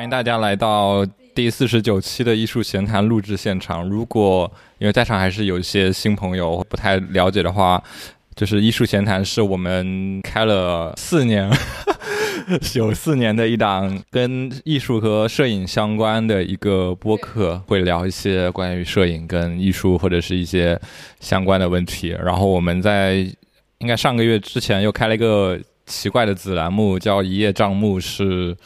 欢迎大家来到第四十九期的艺术闲谈录制现场。如果因为在场还是有一些新朋友不太了解的话，就是艺术闲谈是我们开了四年，有四年的一档跟艺术和摄影相关的一个播客，会聊一些关于摄影跟艺术或者是一些相关的问题。然后我们在应该上个月之前又开了一个奇怪的子栏目，叫一叶障目，是。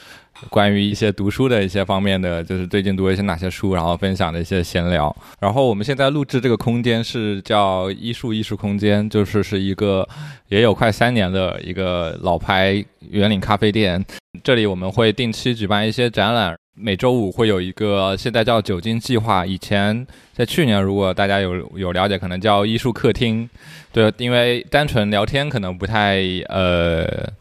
关于一些读书的一些方面的，就是最近读了一些哪些书，然后分享的一些闲聊。然后我们现在录制这个空间是叫艺术艺术空间，就是是一个也有快三年的一个老牌圆岭咖啡店。这里我们会定期举办一些展览，每周五会有一个现在叫酒精计划，以前在去年如果大家有有了解，可能叫艺术客厅。对，因为单纯聊天可能不太呃。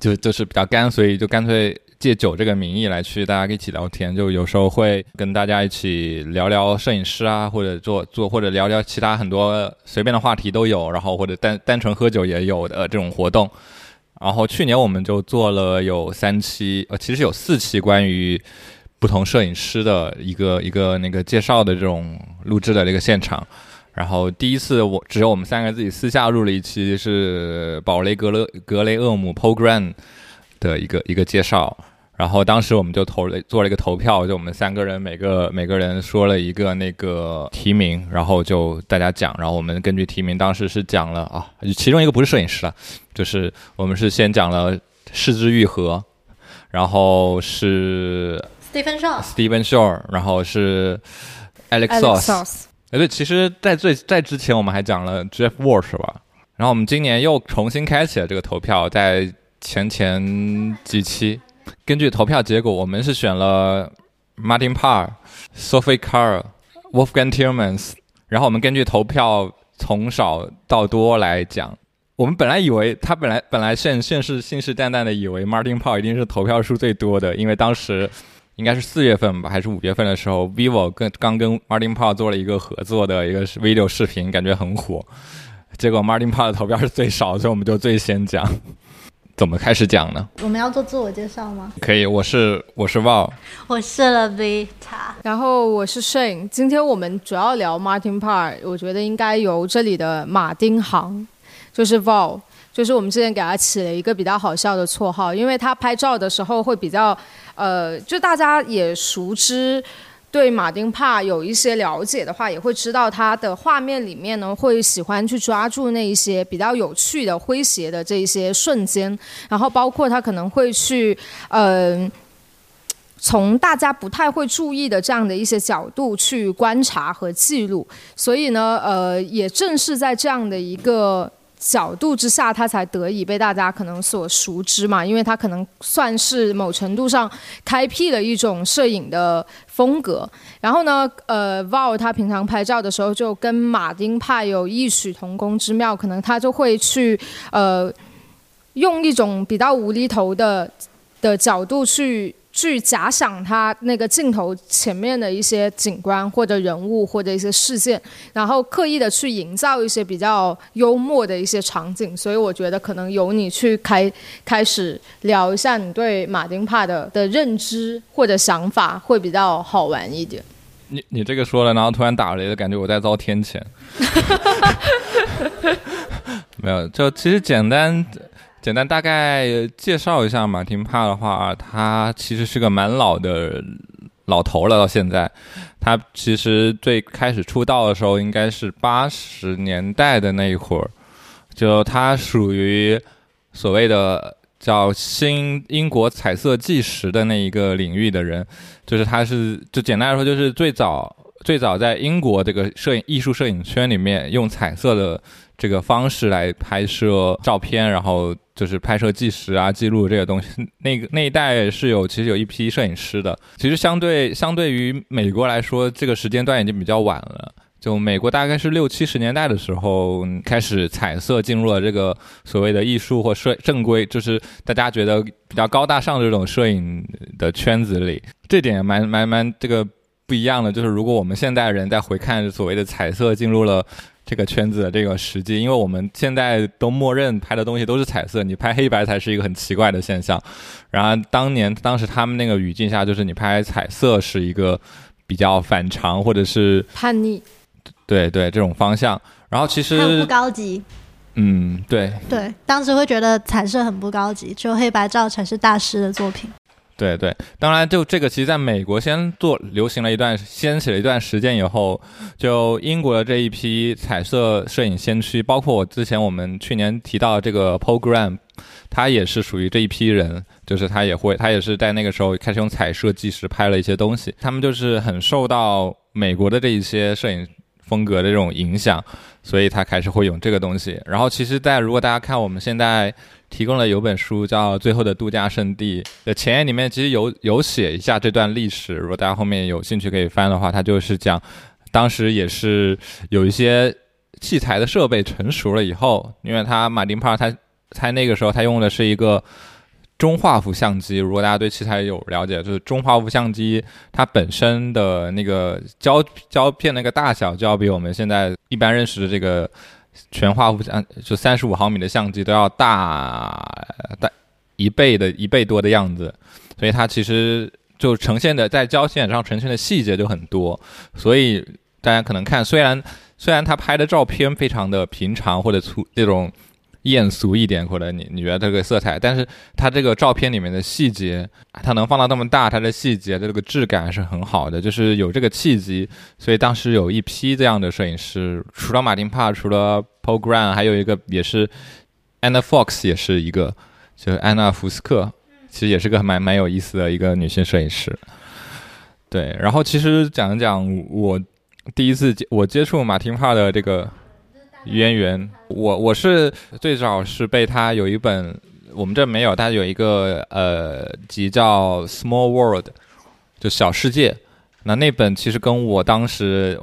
就就是比较干，所以就干脆借酒这个名义来去大家一起聊天。就有时候会跟大家一起聊聊摄影师啊，或者做做或者聊聊其他很多随便的话题都有。然后或者单单纯喝酒也有的这种活动。然后去年我们就做了有三期，呃，其实有四期关于不同摄影师的一个一个那个介绍的这种录制的这个现场。然后第一次我只有我们三个自己私下录了一期，是宝雷格勒格雷厄姆 p o g r a m 的一个一个介绍。然后当时我们就投了做了一个投票，就我们三个人每个每个人说了一个那个提名，然后就大家讲。然后我们根据提名，当时是讲了啊，其中一个不是摄影师了，就是我们是先讲了视之愈合，然后是 Stephen Shaw，Stephen Shaw，然后是 Alex Soss。哎，对，其实，在最在之前，我们还讲了 Jeff Walsh 吧。然后我们今年又重新开启了这个投票，在前前几期，根据投票结果，我们是选了 Martin Parr、Sophie Carr、Wolfgang Tillmans。然后我们根据投票从少到多来讲，我们本来以为他本来本来现现是信誓旦旦的以为 Martin Parr 一定是投票数最多的，因为当时。应该是四月份吧，还是五月份的时候，vivo 跟刚跟 Martin Parr 做了一个合作的一个 video 视频，感觉很火。结果 Martin Parr 的投票是最少，所以我们就最先讲。怎么开始讲呢？我们要做自我介绍吗？可以，我是我是 Val，我是 Vita，然后我是 Shane。今天我们主要聊 Martin Parr，我觉得应该由这里的马丁航，就是 Val。就是我们之前给他起了一个比较好笑的绰号，因为他拍照的时候会比较，呃，就大家也熟知，对马丁帕有一些了解的话，也会知道他的画面里面呢会喜欢去抓住那一些比较有趣的诙谐的这一些瞬间，然后包括他可能会去，呃，从大家不太会注意的这样的一些角度去观察和记录，所以呢，呃，也正是在这样的一个。角度之下，他才得以被大家可能所熟知嘛，因为他可能算是某程度上开辟了一种摄影的风格。然后呢，呃，Val 他平常拍照的时候就跟马丁派有异曲同工之妙，可能他就会去呃用一种比较无厘头的的角度去。去假想他那个镜头前面的一些景观或者人物或者一些事件，然后刻意的去营造一些比较幽默的一些场景，所以我觉得可能由你去开开始聊一下你对马丁帕的的认知或者想法会比较好玩一点。你你这个说了，然后突然打雷的感觉，我在遭天谴。没有，就其实简单。简单大概介绍一下马丁帕的话，他其实是个蛮老的老头了。到现在，他其实最开始出道的时候应该是八十年代的那一会儿，就他属于所谓的叫新英国彩色纪实的那一个领域的人，就是他是就简单来说，就是最早最早在英国这个摄影艺术摄影圈里面用彩色的。这个方式来拍摄照片，然后就是拍摄纪实啊、记录这些东西。那个 那一代是有其实有一批摄影师的。其实相对相对于美国来说，这个时间段已经比较晚了。就美国大概是六七十年代的时候开始彩色进入了这个所谓的艺术或摄正规，就是大家觉得比较高大上的这种摄影的圈子里。这点蛮蛮蛮这个不一样的，就是如果我们现代人在回看所谓的彩色进入了这个圈子的这个时机，因为我们现在都默认拍的东西都是彩色，你拍黑白才是一个很奇怪的现象。然而当年当时他们那个语境下，就是你拍彩色是一个比较反常或者是叛逆，对对这种方向。然后其实很不高级。嗯，对对，当时会觉得彩色很不高级，只有黑白照才是大师的作品。对对，当然就这个，其实在美国先做流行了一段，掀起了一段时间以后，就英国的这一批彩色摄影先驱，包括我之前我们去年提到这个 program，他也是属于这一批人，就是他也会，他也是在那个时候开始用彩色纪实拍了一些东西，他们就是很受到美国的这一些摄影。风格的这种影响，所以他开始会有这个东西。然后，其实，在如果大家看我们现在提供了有本书叫《最后的度假胜地》的前言里面，其实有有写一下这段历史。如果大家后面有兴趣可以翻的话，他就是讲当时也是有一些器材的设备成熟了以后，因为他马丁帕他他那个时候他用的是一个。中画幅相机，如果大家对器材有了解，就是中画幅相机，它本身的那个胶胶片那个大小，就要比我们现在一般认识的这个全画幅相，就三十五毫米的相机都要大大一倍的一倍多的样子，所以它其实就呈现的在胶片上呈现的细节就很多，所以大家可能看，虽然虽然他拍的照片非常的平常或者粗这种。艳俗一点，或者你你觉得这个色彩，但是它这个照片里面的细节，它能放到那么大，它的细节的这个质感是很好的，就是有这个契机，所以当时有一批这样的摄影师，除了马丁帕，除了 Paul Graham，还有一个也是 Anna Fox，也是一个，就是安娜福斯克，其实也是个蛮蛮有意思的一个女性摄影师。对，然后其实讲一讲我第一次接我接触马丁帕的这个。渊源，我我是最早是被他有一本，我们这没有，他有一个呃集叫《Small World》，就小世界。那那本其实跟我当时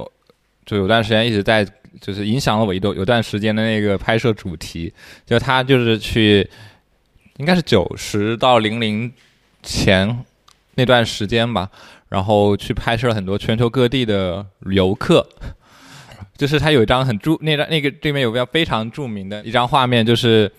就有段时间一直在，就是影响了我一段有段时间的那个拍摄主题。就他就是去，应该是九十到零零前那段时间吧，然后去拍摄了很多全球各地的游客。就是他有一张很著那张那个对面有个非常著名的一张画面，就是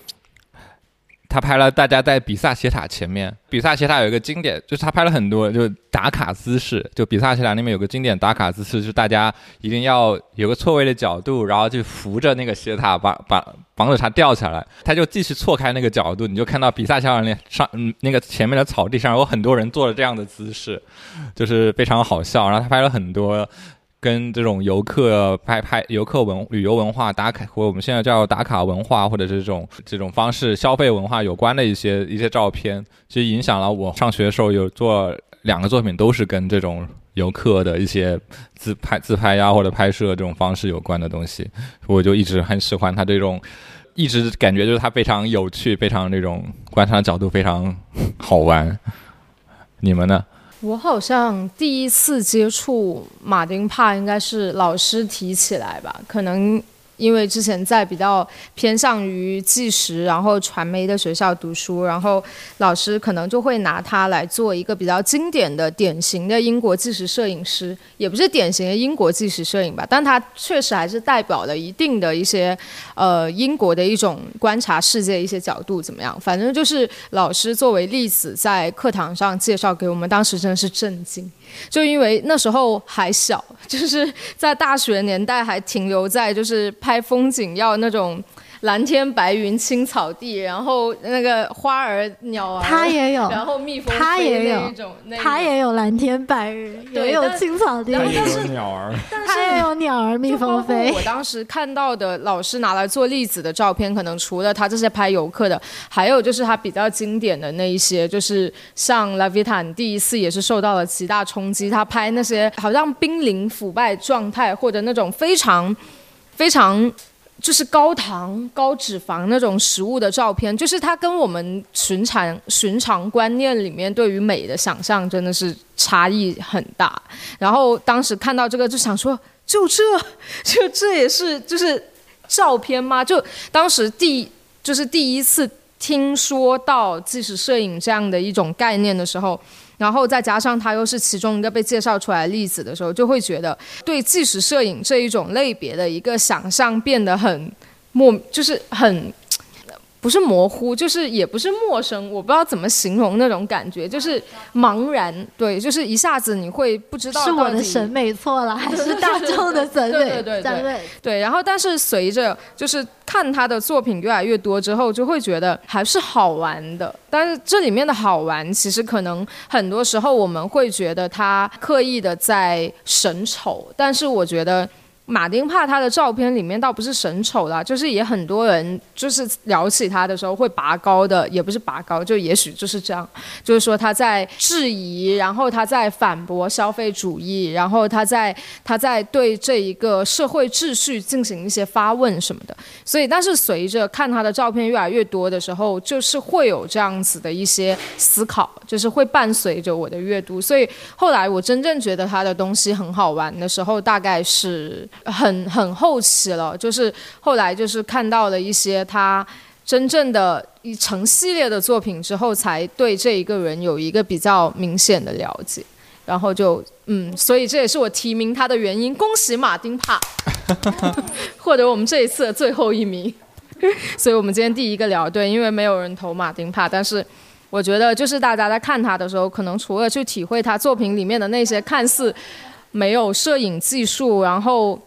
他拍了大家在比萨斜塔前面。比萨斜塔有一个经典，就是他拍了很多就打卡姿势。就比萨斜塔那边有个经典打卡姿势，就是大家一定要有个错位的角度，然后就扶着那个斜塔，把把防止它掉下来。他就继续错开那个角度，你就看到比萨斜塔那上嗯那个前面的草地上有很多人做了这样的姿势，就是非常好笑。然后他拍了很多。跟这种游客拍拍游客文旅游文化打卡，或我们现在叫打卡文化，或者是这种这种方式消费文化有关的一些一些照片，其实影响了我上学的时候有做两个作品，都是跟这种游客的一些自拍自拍呀或者拍摄这种方式有关的东西，我就一直很喜欢他这种，一直感觉就是他非常有趣，非常那种观察角度非常好玩。你们呢？我好像第一次接触马丁帕，应该是老师提起来吧，可能。因为之前在比较偏向于纪实，然后传媒的学校读书，然后老师可能就会拿它来做一个比较经典的、典型的英国纪实摄影师，也不是典型的英国纪实摄影吧，但它确实还是代表了一定的一些，呃，英国的一种观察世界一些角度怎么样？反正就是老师作为例子在课堂上介绍给我们，当时真的是震惊。就因为那时候还小，就是在大学年代还停留在就是拍风景要那种。蓝天白云青草地，然后那个花儿鸟儿，它也有，然后蜜蜂它也有，它也有蓝天白云，也有青草地，也有鸟儿，它也有鸟儿蜜蜂飞。我当时看到的老师拿来做例子的照片，可能除了他这些拍游客的，还有就是他比较经典的那一些，就是像拉维坦第一次也是受到了极大冲击，他拍那些好像濒临腐败状态或者那种非常非常。就是高糖高脂肪那种食物的照片，就是它跟我们寻常寻常观念里面对于美的想象真的是差异很大。然后当时看到这个就想说，就这 就这也是就是照片吗？就当时第就是第一次听说到纪实摄影这样的一种概念的时候。然后再加上他又是其中一个被介绍出来例子的时候，就会觉得对纪实摄影这一种类别的一个想象变得很莫，就是很。不是模糊，就是也不是陌生，我不知道怎么形容那种感觉，就是茫然，对，就是一下子你会不知道是我的审美错了，还是大众的审美？对对对对对。然后，但是随着就是看他的作品越来越多之后，就会觉得还是好玩的。但是这里面的好玩，其实可能很多时候我们会觉得他刻意的在审丑，但是我觉得。马丁帕他的照片里面倒不是神丑啦，就是也很多人就是聊起他的时候会拔高的，也不是拔高，就也许就是这样，就是说他在质疑，然后他在反驳消费主义，然后他在他在对这一个社会秩序进行一些发问什么的。所以，但是随着看他的照片越来越多的时候，就是会有这样子的一些思考，就是会伴随着我的阅读。所以后来我真正觉得他的东西很好玩的时候，大概是。很很后期了，就是后来就是看到了一些他真正的一成系列的作品之后，才对这一个人有一个比较明显的了解，然后就嗯，所以这也是我提名他的原因。恭喜马丁帕 获得我们这一次的最后一名，所以我们今天第一个聊对，因为没有人投马丁帕，但是我觉得就是大家在看他的时候，可能除了去体会他作品里面的那些看似没有摄影技术，然后。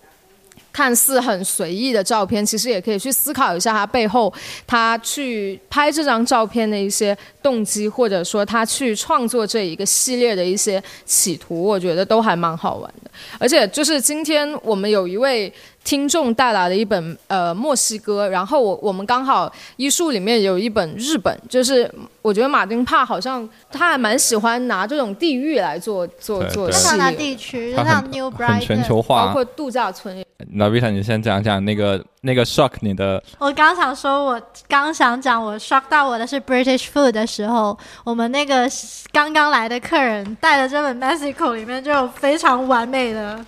看似很随意的照片，其实也可以去思考一下他背后，他去拍这张照片的一些动机，或者说他去创作这一个系列的一些企图，我觉得都还蛮好玩的。而且就是今天我们有一位。听众带来的一本呃墨西哥，然后我我们刚好医术里面有一本日本，就是我觉得马丁帕好像他还蛮喜欢拿这种地域来做做做系列，地区就像 New Brighton，很全球化，包括度假村。那 Vita，你先讲讲那个那个 shock 你的。我刚想说，我刚想讲我 shock 到我的是 British food 的时候，我们那个刚刚来的客人带的这本 Mexico 里面就有非常完美的。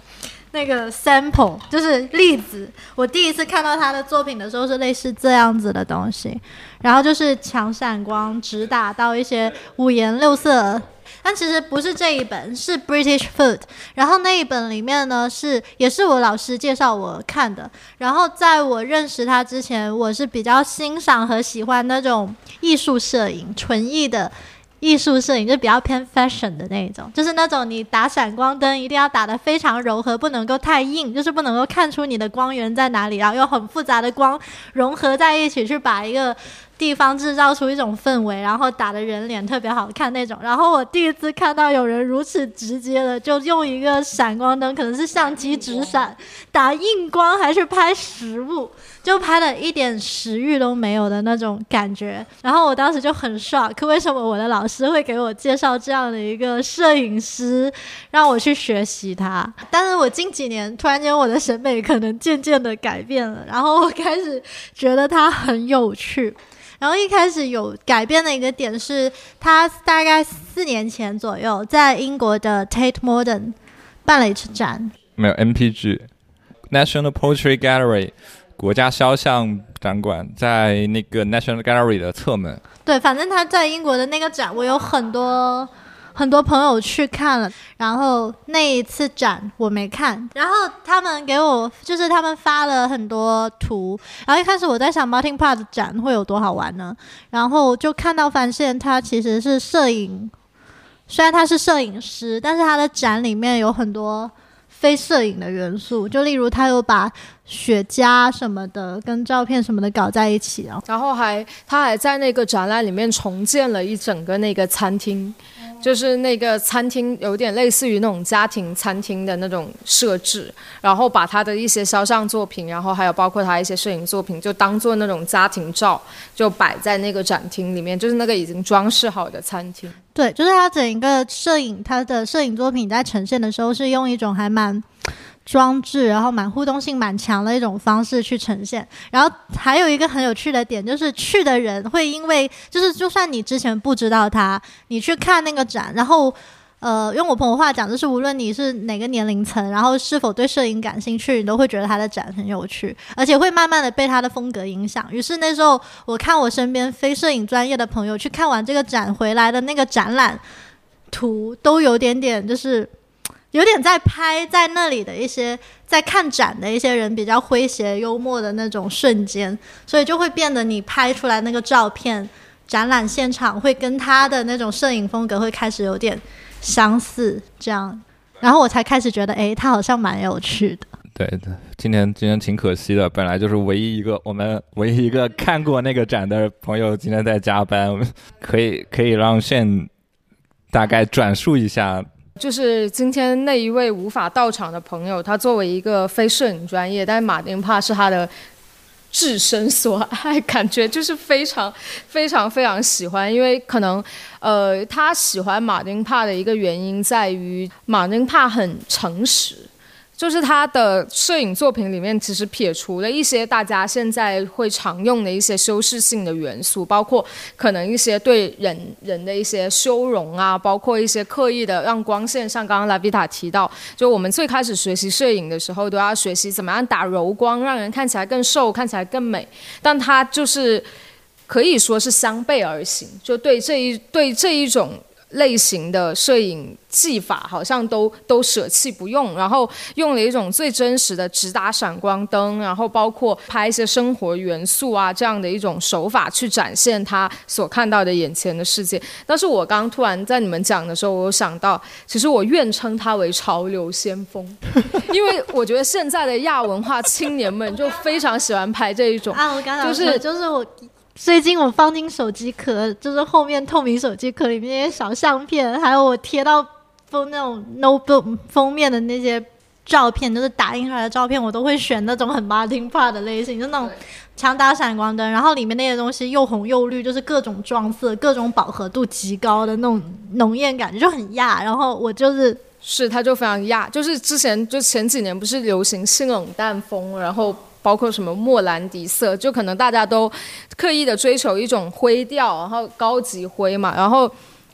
那个 sample 就是例子，我第一次看到他的作品的时候是类似这样子的东西，然后就是强闪光，直打到一些五颜六色。但其实不是这一本，是 British Food。然后那一本里面呢，是也是我老师介绍我看的。然后在我认识他之前，我是比较欣赏和喜欢那种艺术摄影，纯艺的。艺术摄影就比较偏 fashion 的那一种，就是那种你打闪光灯一定要打得非常柔和，不能够太硬，就是不能够看出你的光源在哪里，然后用很复杂的光融合在一起，去把一个地方制造出一种氛围，然后打的人脸特别好看那种。然后我第一次看到有人如此直接的就用一个闪光灯，可能是相机直闪打硬光，还是拍实物。就拍了一点食欲都没有的那种感觉，然后我当时就很 shock，为什么我的老师会给我介绍这样的一个摄影师，让我去学习他？但是我近几年突然间我的审美可能渐渐的改变了，然后我开始觉得他很有趣。然后一开始有改变的一个点是，他大概四年前左右在英国的 Tate Modern 办了一次展，没有 MPG National Portrait Gallery。国家肖像展馆在那个 National Gallery 的侧门。对，反正他在英国的那个展，我有很多很多朋友去看了。然后那一次展我没看，然后他们给我就是他们发了很多图。然后一开始我在想 Martin Park 展会有多好玩呢？然后就看到发现他其实是摄影，虽然他是摄影师，但是他的展里面有很多。非摄影的元素，就例如他有把雪茄什么的跟照片什么的搞在一起啊，然后还他还在那个展览里面重建了一整个那个餐厅。就是那个餐厅有点类似于那种家庭餐厅的那种设置，然后把他的一些肖像作品，然后还有包括他一些摄影作品，就当做那种家庭照，就摆在那个展厅里面，就是那个已经装饰好的餐厅。对，就是他整一个摄影，他的摄影作品在呈现的时候是用一种还蛮。装置，然后蛮互动性蛮强的一种方式去呈现。然后还有一个很有趣的点，就是去的人会因为，就是就算你之前不知道他，你去看那个展，然后，呃，用我朋友话讲，就是无论你是哪个年龄层，然后是否对摄影感兴趣，你都会觉得他的展很有趣，而且会慢慢的被他的风格影响。于是那时候，我看我身边非摄影专业的朋友去看完这个展回来的那个展览。图都有点点就是有点在拍在那里的一些在看展的一些人比较诙谐幽默的那种瞬间，所以就会变得你拍出来那个照片，展览现场会跟他的那种摄影风格会开始有点相似，这样，然后我才开始觉得，哎，他好像蛮有趣的。对的，今天今天挺可惜的，本来就是唯一一个我们唯一一个看过那个展的朋友，今天在加班，可以可以让现大概转述一下。就是今天那一位无法到场的朋友，他作为一个非摄影专业，但是马丁帕是他的至深所爱，感觉就是非常非常非常喜欢，因为可能呃，他喜欢马丁帕的一个原因在于马丁帕很诚实。就是他的摄影作品里面，其实撇除了一些大家现在会常用的一些修饰性的元素，包括可能一些对人人的一些修容啊，包括一些刻意的让光线，像刚刚拉比塔提到，就我们最开始学习摄影的时候，都要学习怎么样打柔光，让人看起来更瘦，看起来更美。但他就是可以说是相背而行，就对这一对这一种。类型的摄影技法好像都都舍弃不用，然后用了一种最真实的直打闪光灯，然后包括拍一些生活元素啊这样的一种手法去展现他所看到的眼前的世界。但是我刚突然在你们讲的时候，我有想到，其实我愿称他为潮流先锋，因为我觉得现在的亚文化青年们就非常喜欢拍这一种啊，我刚刚就是就是我。最近我放进手机壳，就是后面透明手机壳里面那些小相片，还有我贴到封那种 notebook 封面的那些照片，就是打印出来的照片，我都会选那种很 Martin p a r 的类型，就那种强打闪光灯，然后里面那些东西又红又绿，就是各种撞色，各种饱和度极高的那种浓艳感，就很亚。然后我就是是，它就非常亚，就是之前就前几年不是流行性冷淡风，然后。包括什么莫兰迪色，就可能大家都刻意的追求一种灰调，然后高级灰嘛，然后，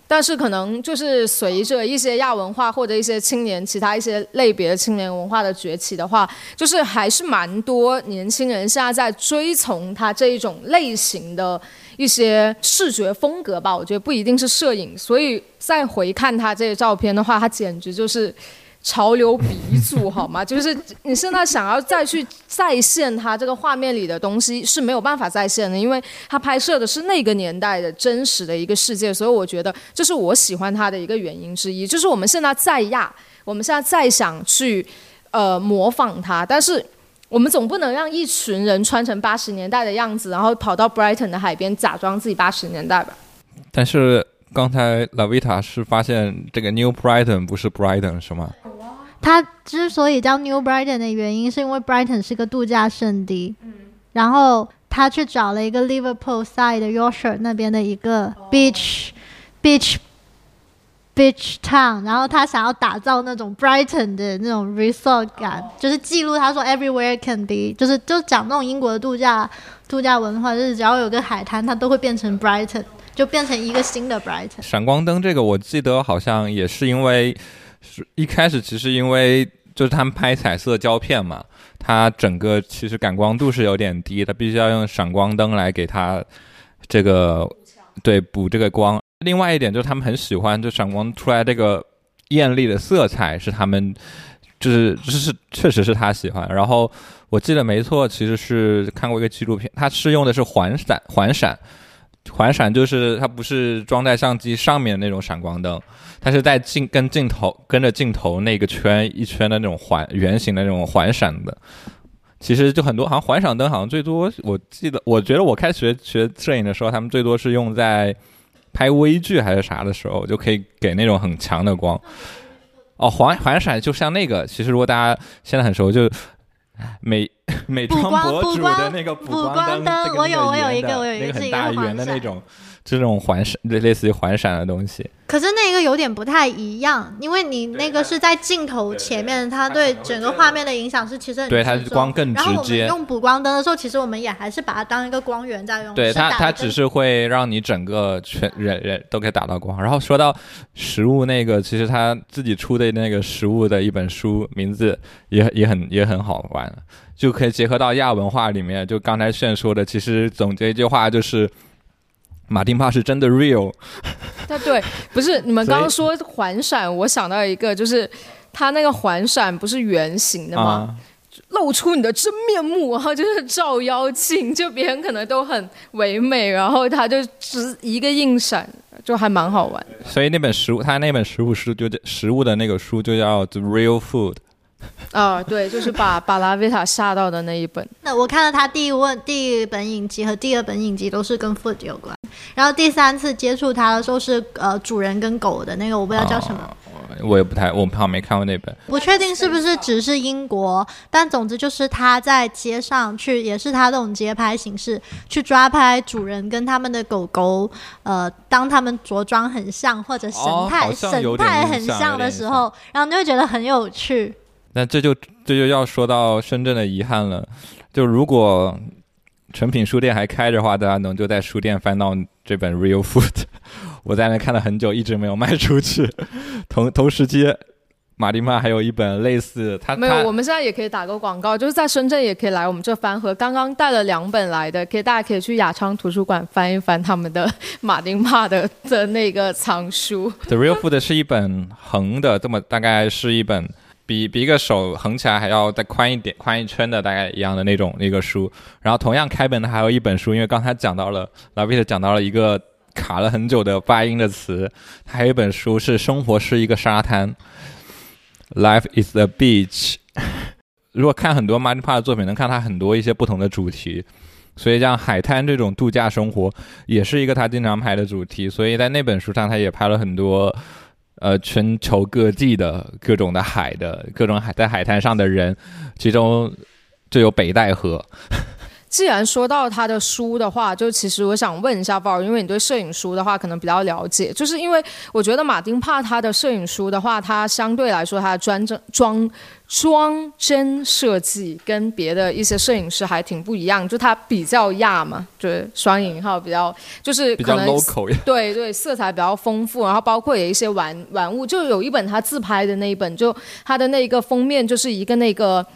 但是可能就是随着一些亚文化或者一些青年其他一些类别青年文化的崛起的话，就是还是蛮多年轻人现在在追从他这一种类型的一些视觉风格吧。我觉得不一定是摄影，所以再回看他这些照片的话，他简直就是。潮流鼻祖好吗？就是你现在想要再去再现他这个画面里的东西是没有办法再现的，因为他拍摄的是那个年代的真实的一个世界，所以我觉得这是我喜欢他的一个原因之一。就是我们现在再亚，我们现在再想去呃模仿他，但是我们总不能让一群人穿成八十年代的样子，然后跑到 Brighton 的海边假装自己八十年代吧。但是刚才 Lavita 是发现这个 New Brighton 不是 Brighton 是吗？它之所以叫 New Brighton 的原因，是因为 Brighton 是个度假胜地，嗯，然后他去找了一个 Liverpool side Yorkshire 那边的一个 beach beach beach town，然后他想要打造那种 Brighton 的那种 resort 感，就是记录他说 everywhere can be，就是就讲那种英国的度假度假文化，就是只要有个海滩，它都会变成 Brighton，就变成一个新的 Brighton。闪光灯这个，我记得好像也是因为。是一开始其实因为就是他们拍彩色胶片嘛，它整个其实感光度是有点低，它必须要用闪光灯来给它这个对补这个光。另外一点就是他们很喜欢就闪光出来这个艳丽的色彩是他们就是就是确实是他喜欢。然后我记得没错，其实是看过一个纪录片，他是用的是环闪环闪。环闪就是它不是装在相机上面的那种闪光灯，它是在镜跟镜头跟着镜头那个圈一圈的那种环圆形的那种环闪的。其实就很多，好像环闪灯好像最多，我记得我觉得我开学学摄影的时候，他们最多是用在拍微距还是啥的时候，就可以给那种很强的光。哦，环环闪就像那个，其实如果大家现在很熟，就美。美妆博主的那个补光灯，我有我有一个我有一个很大圆的那种。这种环闪，类似于环闪的东西。可是那个有点不太一样，因为你那个是在镜头前面，它对整个画面的影响是其实很对，它是光更直接。然后我们用补光灯的时候，其实我们也还是把它当一个光源在用。对它，它只是会让你整个全人人都可以打到光。然后说到食物那个，其实他自己出的那个食物的一本书，名字也也很也很好玩，就可以结合到亚文化里面。就刚才炫说的，其实总结一句话就是。马丁帕是真的 real，对对，不是你们刚刚说环闪，我想到一个，就是它那个环闪不是圆形的吗？啊，露出你的真面目，然后就是照妖镜，就别人可能都很唯美，然后他就只一个硬闪，就还蛮好玩。所以那本食物，他那本食物书就叫食物的那个书就叫《The Real Food》。啊，对，就是把把拉维塔吓到的那一本。那我看了他第一问第一本影集和第二本影集都是跟 food 有关，然后第三次接触他的时候是呃主人跟狗的那个，我不知道叫什么。我也不太，我好像没看过那本。不确定是不是只是英国，但总之就是他在街上去，也是他这种街拍形式去抓拍主人跟他们的狗狗，呃，当他们着装很像或者神哦态、神态很像的时候，然后你就会觉得很有趣。那这就这就要说到深圳的遗憾了。就如果成品书店还开着的话，大家能就在书店翻到这本《Real Food 》。我在那看了很久，一直没有卖出去。同同时期，马丁曼还有一本类似，他没有，我们现在也可以打个广告，就是在深圳也可以来我们这翻和。刚刚带了两本来的，可以大家可以去雅昌图书馆翻一翻他们的马丁帕的的那个藏书。《The Real Food》是一本横的，这么大概是一本比比一个手横起来还要再宽一点、宽一圈的大概一样的那种一个书。然后同样开本的还有一本书，因为刚才讲到了老毕特讲到了一个卡了很久的发音的词，还有一本书是《生活是一个沙滩》，Life is a beach。如果看很多马尼帕的作品，能看他很多一些不同的主题。所以像海滩这种度假生活，也是一个他经常拍的主题。所以在那本书上，他也拍了很多，呃，全球各地的各种的海的各种海在海滩上的人，其中就有北戴河。既然说到他的书的话，就其实我想问一下鲍尔，因为你对摄影书的话可能比较了解，就是因为我觉得马丁帕他的摄影书的话，他相对来说他的专正装装帧设计跟别的一些摄影师还挺不一样，就他比较亚嘛，就是双引号比较就是比较可能 local，对对，色彩比较丰富，然后包括有一些玩玩物，就有一本他自拍的那一本，就他的那个封面就是一个那个。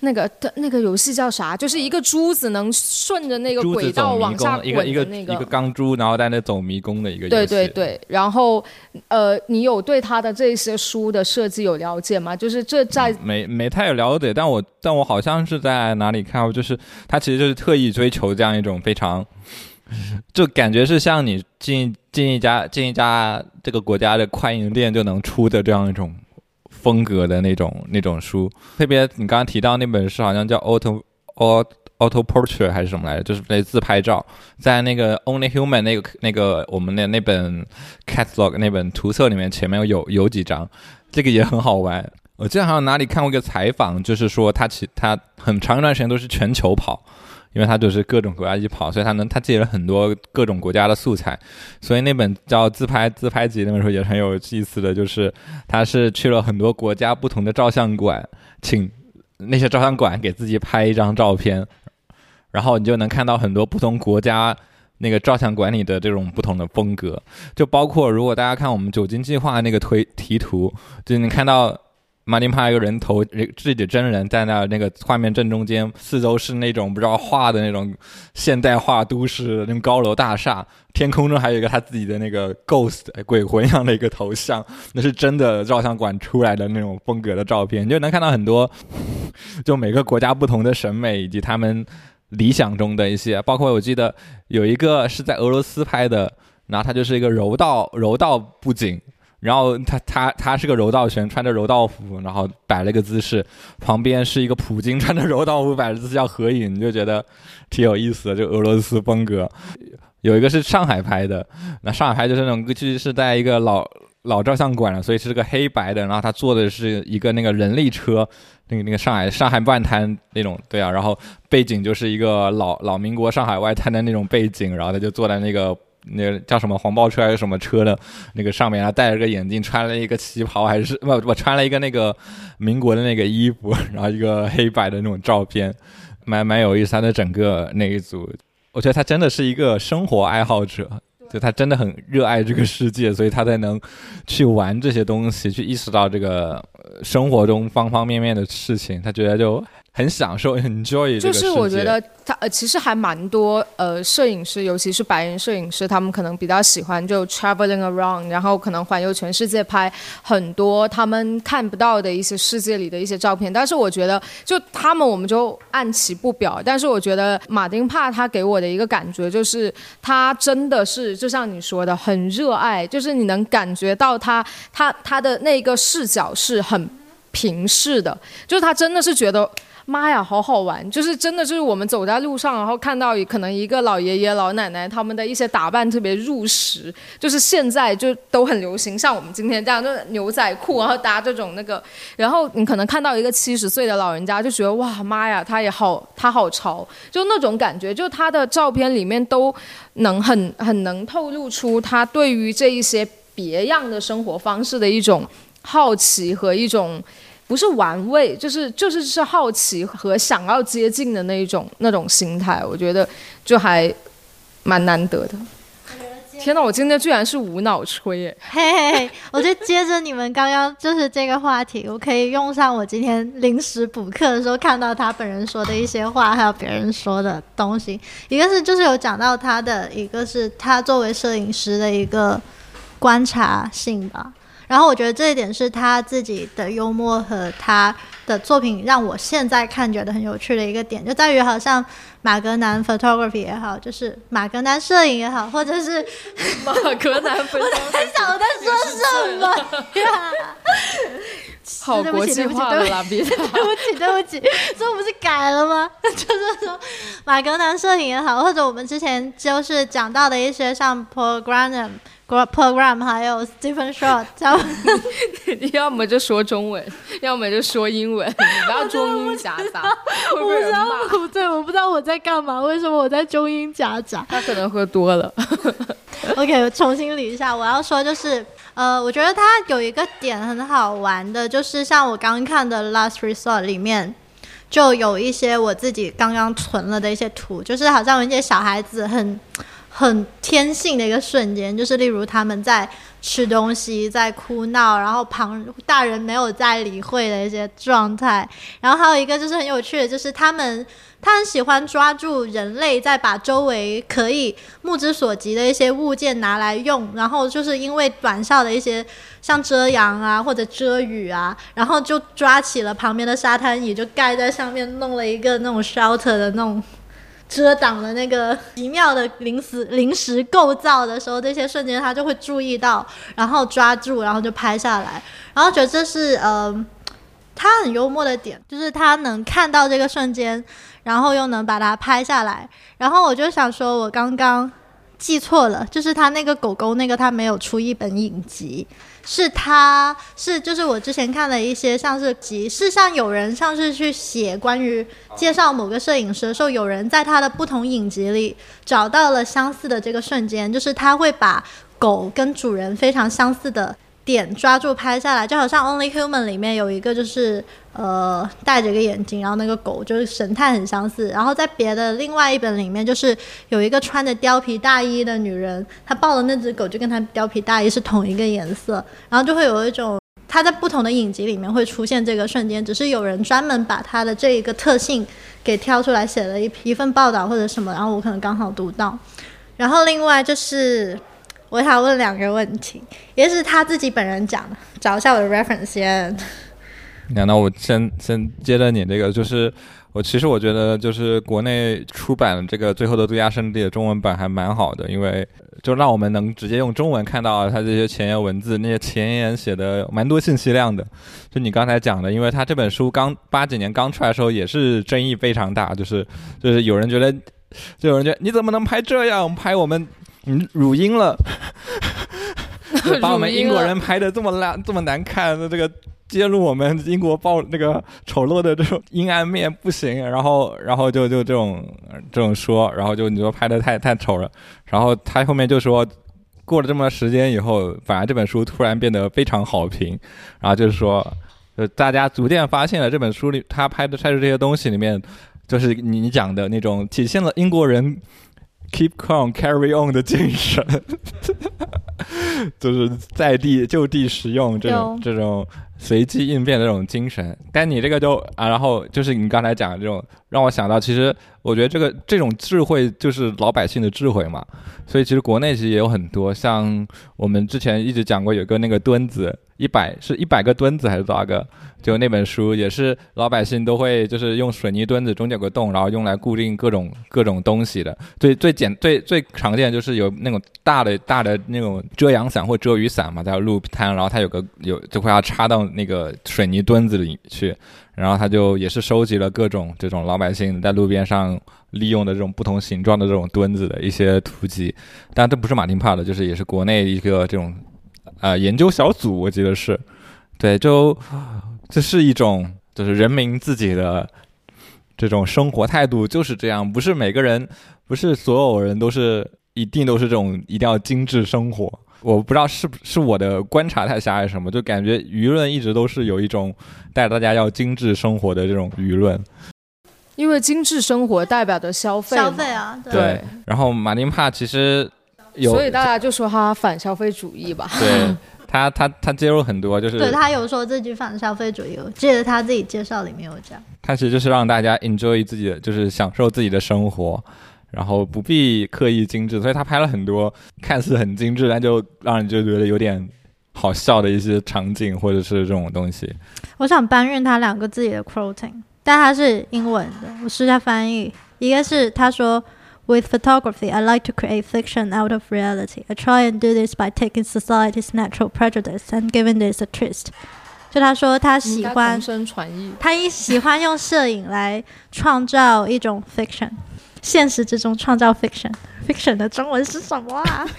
那个的那个游戏叫啥？就是一个珠子能顺着那个轨道往下宫，一个一个滚一个钢珠，然后在那走迷宫的一个游戏。对对对，然后呃，你有对他的这些书的设计有了解吗？就是这在没没太有了解，但我但我好像是在哪里看过，就是他其实就是特意追求这样一种非常，就感觉是像你进进一家进一家这个国家的快银店就能出的这样一种风格的那种那种书。特别你刚刚提到那本书，好像叫 Auto Auto Auto Portrait 还是什么来着？就是那自拍照，在那个 Only Human 那个那个我们的那本 catalog 那本图册里面，前面有有几张，这个也很好玩。我记得好像哪里看过一个采访，就是说他其他很长一段时间都是全球跑，因为他就是各种国家一起跑，所以他能他记了很多各种国家的素材。所以那本叫《自拍自拍集》那本书也很有意思的，就是他是去了很多国家不同的照相馆，请那些照相馆给自己拍一张照片，然后你就能看到很多不同国家。那个照相馆里的这种不同的风格，就包括如果大家看我们酒精计划那个推题图，就你看到马丁帕一个人头，人自己真人在那那个画面正中间，四周是那种不知道画的那种现代化都市那种高楼大厦，天空中还有一个他自己的那个 ghost 鬼魂一样的一个头像，那是真的照相馆出来的那种风格的照片，你就能看到很多，就每个国家不同的审美以及他们理想中的一些，包括我记得有一个是在俄罗斯拍的，然后他就是一个柔道柔道布景。然后他他他是个柔道拳，穿着柔道服，然后摆了个姿势，旁边是一个普京穿着柔道服摆着姿势要合影，你就觉得挺有意思的，就俄罗斯风格。有一个是上海拍的，那上海拍就是那种，其实是在一个老老照相馆了，所以是个黑白的，然后他坐的是一个那个人力车，那个那个上海上海外滩那种，对啊，然后背景就是一个老老民国上海外滩的那种背景，然后他就坐在那个。那个叫什么黄包车还是什么车的那个上面，啊戴着个眼镜，穿了一个旗袍，还是不我穿了一个那个民国的那个衣服，然后一个黑白的那种照片，蛮蛮有意思。他的整个那一组，我觉得他真的是一个生活爱好者，就他真的很热爱这个世界，所以他才能去玩这些东西，去意识到这个生活中方方面面的事情。他觉得就很享受，enjoy 就是我觉得他呃，其实还蛮多呃，摄影师，尤其是白人摄影师，他们可能比较喜欢就 traveling around，然后可能环游全世界，拍很多他们看不到的一些世界里的一些照片。但是我觉得，就他们我们就按其不表。但是我觉得马丁帕他给我的一个感觉就是，他真的是就像你说的，很热爱，就是你能感觉到他他他的那个视角是很平视的，就是他真的是觉得。妈呀，好好玩！就是真的，就是我们走在路上，然后看到可能一个老爷爷、老奶奶，他们的一些打扮特别入时，就是现在就都很流行，像我们今天这样，就是牛仔裤，然后搭这种那个，然后你可能看到一个七十岁的老人家，就觉得哇妈呀，他也好，他好潮，就那种感觉，就他的照片里面都能很很能透露出他对于这一些别样的生活方式的一种好奇和一种。不是玩味，就是就是是好奇和想要接近的那一种那种心态，我觉得就还蛮难得的。天哪，我今天居然是无脑吹耶！嘿嘿嘿，我就接着你们刚刚就是这个话题，我可以用上我今天临时补课的时候看到他本人说的一些话，还有别人说的东西。一个是就是有讲到他的，一个是他作为摄影师的一个观察性吧。然后我觉得这一点是他自己的幽默和他的作品让我现在看觉得很有趣的一个点，就在于好像马格南 photography 也好，就是马格南摄影也好，或者是 马格南 photography，我在想我在说什么呀？好国际化的啦，别对不起对不起，这不是改了吗？就是说马格南摄影也好，或者我们之前就是讲到的一些像 Paul Graham。Program 还有 Stephen Short，你 要么就说中文，要么就说英文，你不要中英夹杂。我不知道，对，我不知道我在干嘛，为什么我在中英夹杂？他可能喝多了。OK，我重新理一下，我要说就是，呃，我觉得他有一个点很好玩的，就是像我刚看的 Last Resort 里面，就有一些我自己刚刚存了的一些图，就是好像有一些小孩子很。很天性的一个瞬间，就是例如他们在吃东西，在哭闹，然后旁大人没有在理会的一些状态。然后还有一个就是很有趣的，就是他们他很喜欢抓住人类，在把周围可以目之所及的一些物件拿来用，然后就是因为短效的一些像遮阳啊或者遮雨啊，然后就抓起了旁边的沙滩椅，就盖在上面，弄了一个那种 shelter 的那种。遮挡的那个 奇妙的临时临时构造的时候，这些瞬间他就会注意到，然后抓住，然后就拍下来，然后觉得这是呃，他很幽默的点，就是他能看到这个瞬间，然后又能把它拍下来，然后我就想说，我刚刚记错了，就是他那个狗狗那个他没有出一本影集。是他是就是我之前看了一些像是集，是像有人像是去写关于介绍某个摄影师的时候，有人在他的不同影集里找到了相似的这个瞬间，就是他会把狗跟主人非常相似的。点抓住拍下来，就好像《Only Human》里面有一个，就是呃戴着个眼镜，然后那个狗就是神态很相似。然后在别的另外一本里面，就是有一个穿着貂皮大衣的女人，她抱的那只狗就跟她貂皮大衣是同一个颜色，然后就会有一种她在不同的影集里面会出现这个瞬间，只是有人专门把它的这一个特性给挑出来写了一一份报道或者什么，然后我可能刚好读到。然后另外就是。我想问两个问题，也是他自己本人讲的，找一下我的 reference 先。那那我先先接着你这个，就是我其实我觉得就是国内出版这个《最后的度假胜地》的中文版还蛮好的，因为就让我们能直接用中文看到它这些前言文字，那些前言写的蛮多信息量的。就你刚才讲的，因为他这本书刚八几年刚出来的时候也是争议非常大，就是就是有人觉得，就有人觉得你怎么能拍这样拍我们。你乳音了，把我们英国人拍的这么烂、这么难看的这个揭露我们英国暴那个丑陋的这种阴暗面不行，然后然后就就这种这种说，然后就你说拍的太太丑了，然后他后面就说过了这么时间以后，反而这本书突然变得非常好评，然后就是说，呃，大家逐渐发现了这本书里他拍的拍的这些东西里面，就是你讲的那种体现了英国人。Keep calm, carry on 的精神，就是在地就地使用这种这种随机应变的这种精神。但你这个就啊，然后就是你刚才讲的这种，让我想到，其实我觉得这个这种智慧就是老百姓的智慧嘛。所以其实国内其实也有很多，像我们之前一直讲过有个那个墩子，一百是一百个墩子还是多少个？就那本书也是老百姓都会就是用水泥墩子中间有个洞，然后用来固定各种各种东西的。最最简最最常见就是有那种大的大的那种遮阳伞或遮雨伞嘛，在路摊，然后它有个有就会要插到那个水泥墩子里去，然后他就也是收集了各种这种老百姓在路边上利用的这种不同形状的这种墩子的一些图集。但这不是马丁帕的，就是也是国内一个这种呃研究小组，我记得是对就。这是一种，就是人民自己的这种生活态度就是这样，不是每个人，不是所有人都是一定都是这种一定要精致生活。我不知道是不是我的观察太狭隘什么，就感觉舆论一直都是有一种带大家要精致生活的这种舆论。因为精致生活代表着消费，消费啊，对。然后马丁帕其实有，所以大家就说他反消费主义吧。对。他他他接入很多，就是对他有说自己反消费主义，我记得他自己介绍里面有讲。他其实就是让大家 enjoy 自己的，就是享受自己的生活，然后不必刻意精致。所以他拍了很多看似很精致，但就让人就觉得有点好笑的一些场景，或者是这种东西。我想搬运他两个自己的 quoting，但他是英文的，我试下翻译。一个是他说。With photography, I like to create fiction out of reality. I try and do this by taking society's natural prejudice and giving this a twist. 就他说他喜欢，他一喜欢用摄影来创造一种 fiction，现实之中创造 fiction。fiction 的中文是什么啊？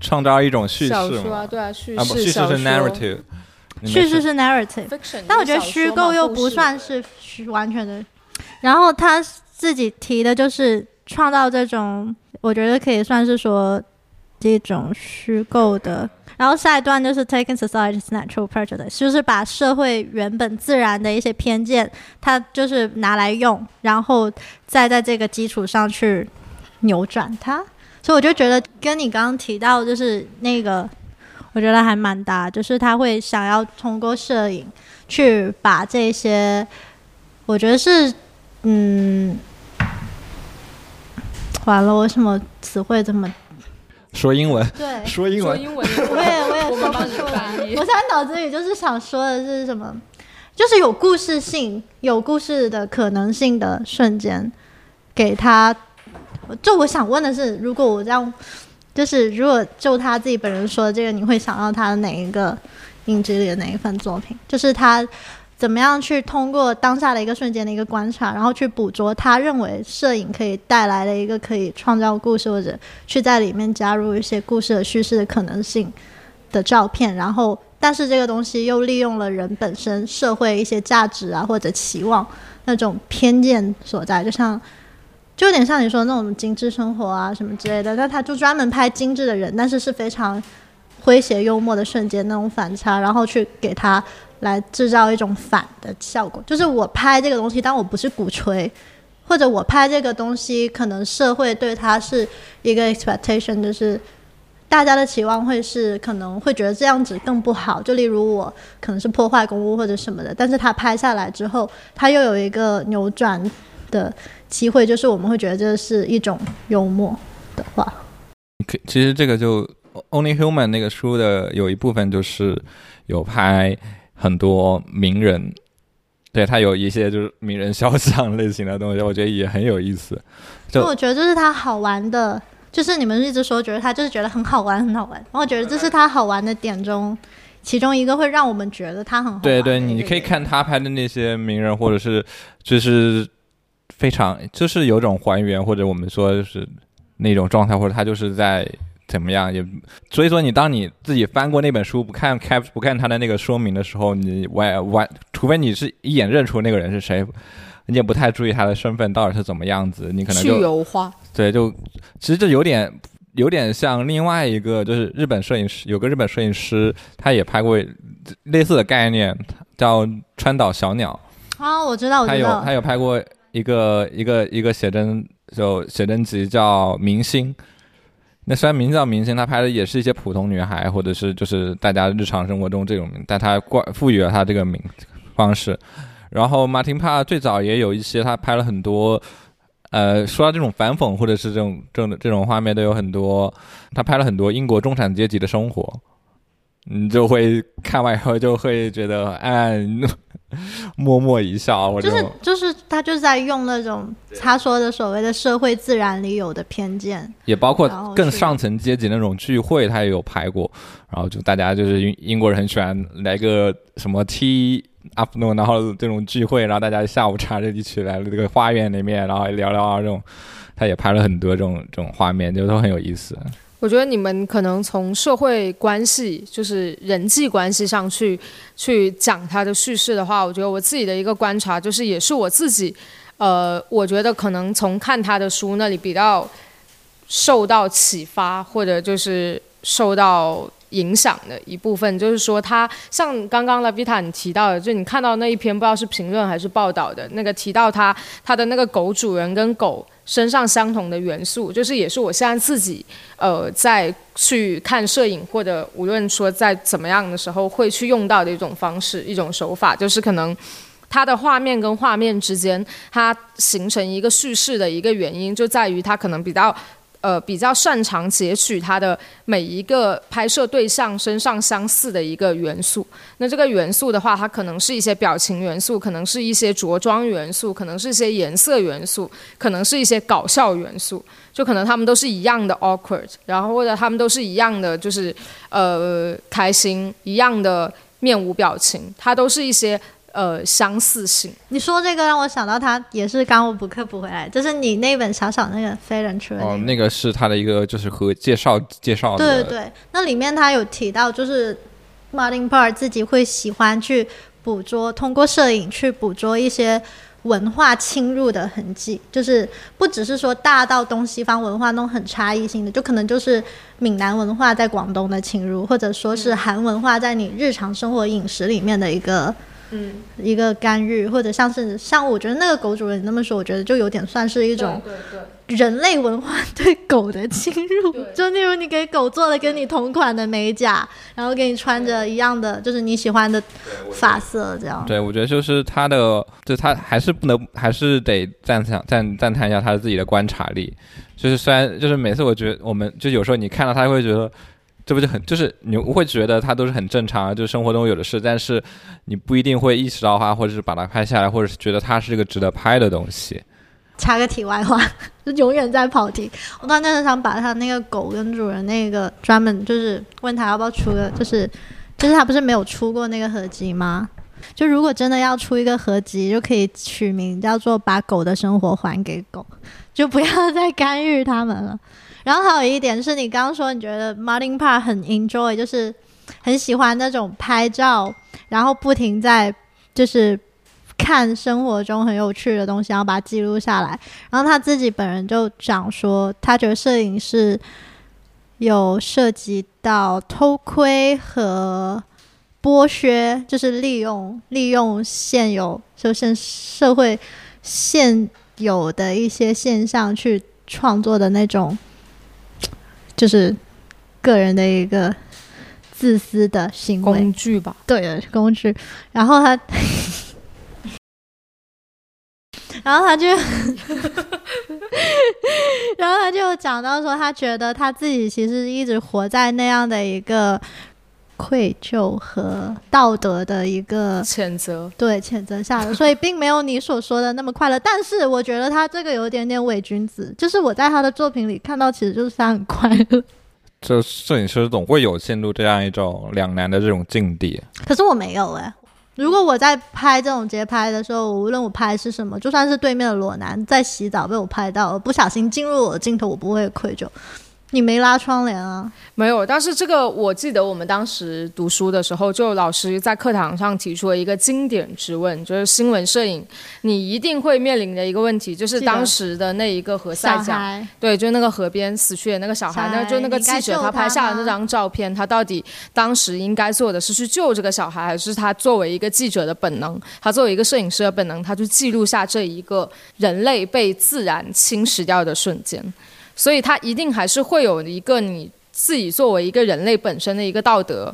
创造一种叙事啊，对啊，叙事叙事是 narrative，叙事是 narrative，但我觉得虚构又不算是完全的。然后他自己提的就是创造这种，我觉得可以算是说这种虚构的。然后下一段就是 taking society's natural prejudice，就是把社会原本自然的一些偏见，他就是拿来用，然后再在这个基础上去扭转它。所以我就觉得跟你刚刚提到就是那个，我觉得还蛮搭，就是他会想要通过摄影去把这些，我觉得是。嗯，完了，为什么词汇这么说英文？对，说英文，我也我也说不出来。我现在脑子里就是想说的是什么，就是有故事性、有故事的可能性的瞬间，给他。就我想问的是，如果我这样，就是如果就他自己本人说的这个，你会想到他的哪一个影集里的哪一份作品？就是他。怎么样去通过当下的一个瞬间的一个观察，然后去捕捉他认为摄影可以带来的一个可以创造故事，或者去在里面加入一些故事的叙事的可能性的照片，然后但是这个东西又利用了人本身社会一些价值啊或者期望那种偏见所在，就像就有点像你说那种精致生活啊什么之类的，那他就专门拍精致的人，但是是非常诙谐幽默的瞬间那种反差，然后去给他。来制造一种反的效果，就是我拍这个东西，但我不是鼓吹，或者我拍这个东西，可能社会对它是一个 expectation，就是大家的期望会是可能会觉得这样子更不好。就例如我可能是破坏公物或者什么的，但是他拍下来之后，他又有一个扭转的机会，就是我们会觉得这是一种幽默的话。可其实这个就 Only Human 那个书的有一部分就是有拍。很多名人，对他有一些就是名人肖像类型的东西，我觉得也很有意思。就我觉得这是他好玩的，就是你们一直说觉得他就是觉得很好玩，很好玩。然后我觉得这是他好玩的点中，其中一个会让我们觉得他很好。对对，你可以看他拍的那些名人，或者是就是非常就是有种还原，或者我们说就是那种状态，或者他就是在。怎么样也，所以说你当你自己翻过那本书不看开不看他的那个说明的时候，你完完，除非你是一眼认出那个人是谁，你也不太注意他的身份到底是怎么样子，你可能就去油画。对，就其实这有点有点像另外一个，就是日本摄影师有个日本摄影师，他也拍过类似的概念，叫川岛小鸟。啊，我知道，我知道。他有他有拍过一个一个一个写真，就写真集叫《明星》。那虽然名叫明星，他拍的也是一些普通女孩，或者是就是大家日常生活中这种，但他过赋予了他这个名方式。然后马丁帕最早也有一些，他拍了很多，呃，说到这种反讽或者是这种这种这种画面都有很多，他拍了很多英国中产阶级的生活。你就会看完以后就会觉得，哎，默默一笑。我就是就是他就是在用那种他说的所谓的社会自然里有的偏见，也包括更上层阶级那种聚会，他也有拍过。然后就大家就是英英国人很喜欢来个什么 tea afternoon，然后这种聚会，然后大家下午茶就一起来了这个花园里面，然后聊聊啊这种，他也拍了很多这种这种画面，就都很有意思。我觉得你们可能从社会关系，就是人际关系上去去讲他的叙事的话，我觉得我自己的一个观察，就是也是我自己，呃，我觉得可能从看他的书那里比较受到启发，或者就是受到。影响的一部分就是说，他像刚刚 Lavita 你提到的，就你看到那一篇不知道是评论还是报道的那个提到他他的那个狗主人跟狗身上相同的元素，就是也是我现在自己呃在去看摄影或者无论说在怎么样的时候会去用到的一种方式一种手法，就是可能它的画面跟画面之间它形成一个叙事的一个原因就在于它可能比较。呃，比较擅长截取它的每一个拍摄对象身上相似的一个元素。那这个元素的话，它可能是一些表情元素，可能是一些着装元素，可能是一些颜色元素，可能是一些搞笑元素。就可能他们都是一样的 awkward，然后或者他们都是一样的，就是呃开心，一样的面无表情，它都是一些。呃，相似性。你说这个让我想到，他也是刚我补课补回来，就是你那本小小那个飞人出来。哦，那个是他的一个，就是和介绍介绍。对对对，那里面他有提到，就是 Martin Parr 自己会喜欢去捕捉，通过摄影去捕捉一些文化侵入的痕迹，就是不只是说大到东西方文化那种很差异性的，就可能就是闽南文化在广东的侵入，或者说是韩文化在你日常生活饮食里面的一个。嗯，一个干预，或者像是像我觉得那个狗主人你那么说，我觉得就有点算是一种人类文化对狗的侵入。就例如你给狗做了跟你同款的美甲，然后给你穿着一样的，就是你喜欢的发色，这样。对，我觉得就是他的，就他还是不能，还是得赞赏赞赞叹一下他自己的观察力。就是虽然就是每次我觉得我们就有时候你看到他会觉得。这不就很就是你会觉得它都是很正常，就生活中有的事，但是你不一定会意识到它，或者是把它拍下来，或者是觉得它是一个值得拍的东西。插个题外话，就永远在跑题。我当时很想把他那个狗跟主人那个专门就是问他要不要出个，就是就是他不是没有出过那个合集吗？就如果真的要出一个合集，就可以取名叫做“把狗的生活还给狗”，就不要 再干预他们了。然后还有一点是你刚刚说，你觉得 Martin Parr 很 enjoy，就是很喜欢那种拍照，然后不停在就是看生活中很有趣的东西，然后把它记录下来。然后他自己本人就讲说，他觉得摄影是有涉及到偷窥和剥削，就是利用利用现有就是社会现有的一些现象去创作的那种。就是个人的一个自私的行为工具吧，对，工具。然后他，然后他就，然后他就讲到说，他觉得他自己其实一直活在那样的一个。愧疚和道德的一个谴责，对谴责下的，所以并没有你所说的那么快乐。但是我觉得他这个有点点伪君子，就是我在他的作品里看到，其实就是他很快乐。这摄影师总会有陷入这样一种两难的这种境地。可是我没有哎，如果我在拍这种街拍的时候，无论我拍是什么，就算是对面的裸男在洗澡被我拍到，不小心进入我的镜头，我不会愧疚。你没拉窗帘啊？没有，但是这个我记得，我们当时读书的时候，就老师在课堂上提出了一个经典之问，就是新闻摄影，你一定会面临的一个问题，就是当时的那一个何塞讲，对，就那个河边死去的那个小孩，那就那个记者他拍下的那张照片，他到底当时应该做的是去救这个小孩，还是他作为一个记者的本能，他作为一个摄影师的本能，他去记录下这一个人类被自然侵蚀掉的瞬间。所以它一定还是会有一个你自己作为一个人类本身的一个道德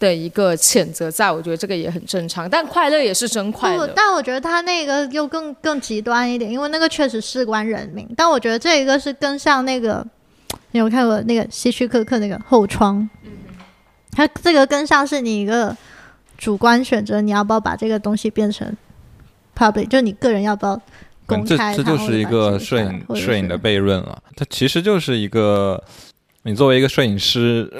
的一个谴责在，我觉得这个也很正常。但快乐也是真快乐，但我觉得他那个又更更极端一点，因为那个确实事关人民。但我觉得这一个是更像那个，你有看过那个希区柯克那个后窗？它这个更像是你一个主观选择，你要不要把这个东西变成 public，就你个人要不要公开？这这就是一个摄影摄影的悖论了。它其实就是一个，你作为一个摄影师，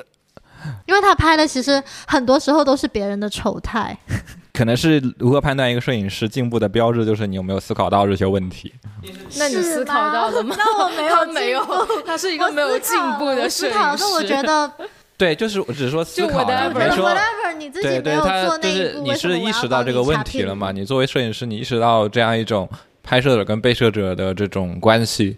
因为他拍的其实很多时候都是别人的丑态。可能是如何判断一个摄影师进步的标志，就是你有没有思考到这些问题。那你思考到了吗？那我没有，没有，他是一个没有进步的摄影师。我觉得。对，就是我只是说思考，没说。对对，他就是你是意识到这个问题了吗？你作为摄影师，你意识到这样一种拍摄者跟被摄者的这种关系，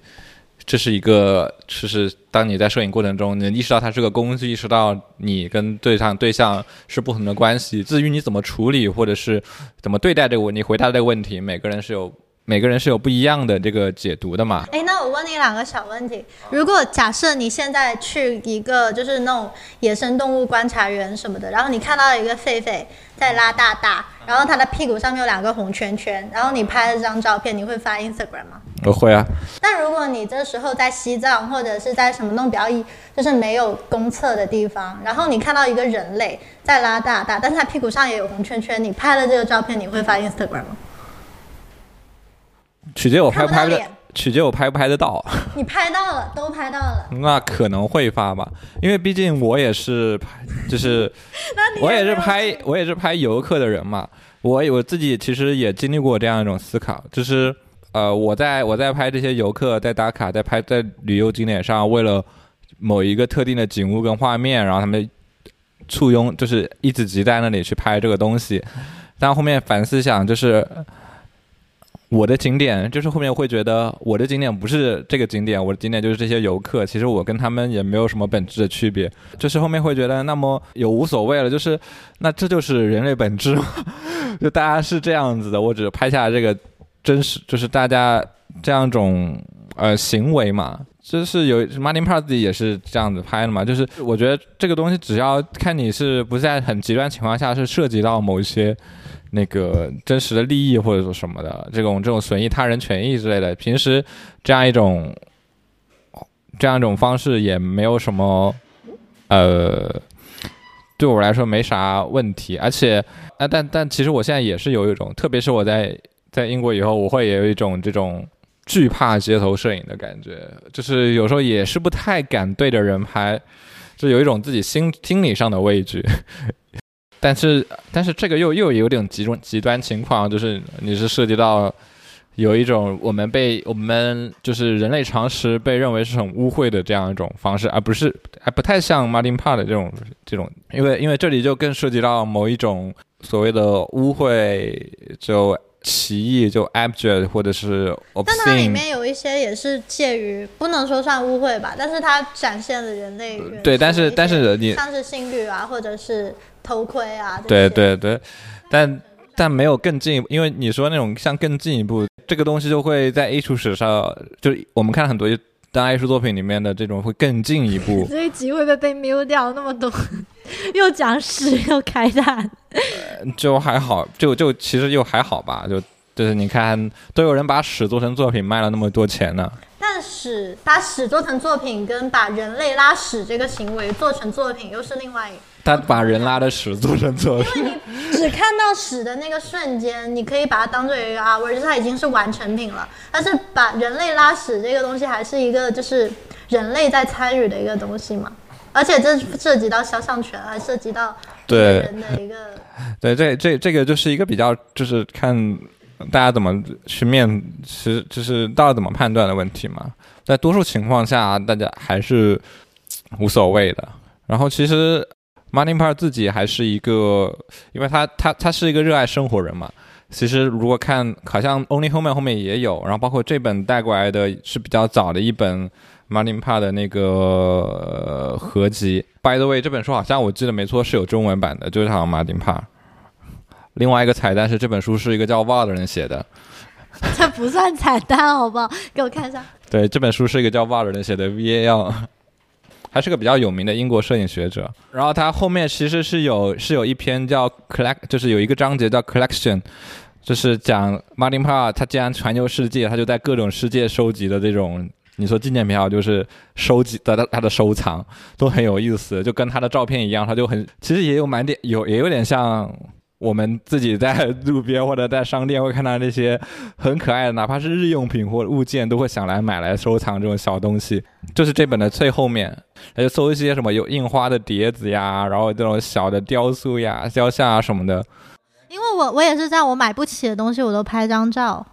这是一个，就是当你在摄影过程中，你意识到它是个工具，意识到你跟对象对象是不同的关系。至于你怎么处理，或者是怎么对待这个问题，回答这个问题，每个人是有。每个人是有不一样的这个解读的嘛？哎，那我问你两个小问题：如果假设你现在去一个就是那种野生动物观察员什么的，然后你看到一个狒狒在拉大大，然后它的屁股上面有两个红圈圈，然后你拍了这张照片，你会发 Instagram 吗？我会啊。但如果你这时候在西藏或者是在什么那种比较就是没有公厕的地方，然后你看到一个人类在拉大大，但是他屁股上也有红圈圈，你拍了这个照片，你会发 Instagram 吗？取决我拍不拍的，取决我拍不拍得到。你拍到了，都拍到了。那可能会发吧，因为毕竟我也是拍，就是 我也是拍，我也是拍游客的人嘛。我我自己其实也经历过这样一种思考，就是呃，我在我在拍这些游客，在打卡，在拍在旅游景点上，为了某一个特定的景物跟画面，然后他们簇拥，就是一直挤在那里去拍这个东西。但后面反思想，就是。我的景点就是后面会觉得我的景点不是这个景点，我的景点就是这些游客。其实我跟他们也没有什么本质的区别。就是后面会觉得那么也无所谓了，就是那这就是人类本质，就大家是这样子的。我只拍下这个真实，就是大家这样种呃行为嘛。就是有 Martin Parr 自己也是这样子拍的嘛。就是我觉得这个东西只要看你是不在很极端情况下是涉及到某一些。那个真实的利益或者说什么的，这种这种损益他人权益之类的，平时这样一种这样一种方式也没有什么，呃，对我来说没啥问题。而且啊，但但其实我现在也是有一种，特别是我在在英国以后，我会也有一种这种惧怕街头摄影的感觉，就是有时候也是不太敢对着人拍，就有一种自己心心理上的畏惧。但是，但是这个又又有点极端极端情况，就是你是涉及到有一种我们被我们就是人类常识被认为是很污秽的这样一种方式，而不是还不太像 Martin Parr 的这种这种，因为因为这里就更涉及到某一种所谓的污秽，就奇异，就 abject 或者是。但它里面有一些也是介于不能说算污秽吧，但是它展现了人类对，但是但是你像是性欲啊，或者是。偷窥啊，对对对，但但没有更进一步，因为你说那种像更进一步，这个东西就会在艺术史上，就我们看很多当艺术作品里面的这种会更进一步。所以集会不会被 mute 掉那么多？又讲屎又开弹，就还好，就就其实又还好吧，就就是你看，都有人把屎做成作品卖了那么多钱呢。但屎把屎做成作品，跟把人类拉屎这个行为做成作品，又是另外。他把人拉的屎做成作品，只看到屎的那个瞬间，你可以把它当做一个啊，我觉得它已经是完成品了。但是把人类拉屎这个东西，还是一个就是人类在参与的一个东西嘛。而且这涉及到肖像权，还涉及到对人的一个对这这这个就是一个比较就是看大家怎么去面，其实就是到底怎么判断的问题嘛。在多数情况下，大家还是无所谓的。然后其实。Martin Parr 自己还是一个，因为他他他是一个热爱生活人嘛。其实如果看，好像 Only Home 后面也有，然后包括这本带过来的是比较早的一本 Martin Parr 的那个合集。By the way，这本书好像我记得没错是有中文版的，就是好像 Martin Parr。另外一个彩蛋是这本书是一个叫 a 的人写的。这不算彩蛋，好不好？给我看一下。对，这本书是一个叫 Val 的人写的 VAL，还是个比较有名的英国摄影学者。然后他后面其实是有是有一篇叫 collect，就是有一个章节叫 collection，就是讲 Martin Parr 他既然环游世界，他就在各种世界收集的这种。你说纪念品好，就是收集的他的收藏都很有意思，就跟他的照片一样，他就很其实也有蛮点有也有点像我们自己在路边或者在商店会看到那些很可爱的，哪怕是日用品或物件，都会想来买来收藏这种小东西。就是这本的最后面，他就搜一些什么有印花的碟子呀，然后这种小的雕塑呀、雕像啊什么的。因为我我也是这样，我买不起的东西我都拍张照。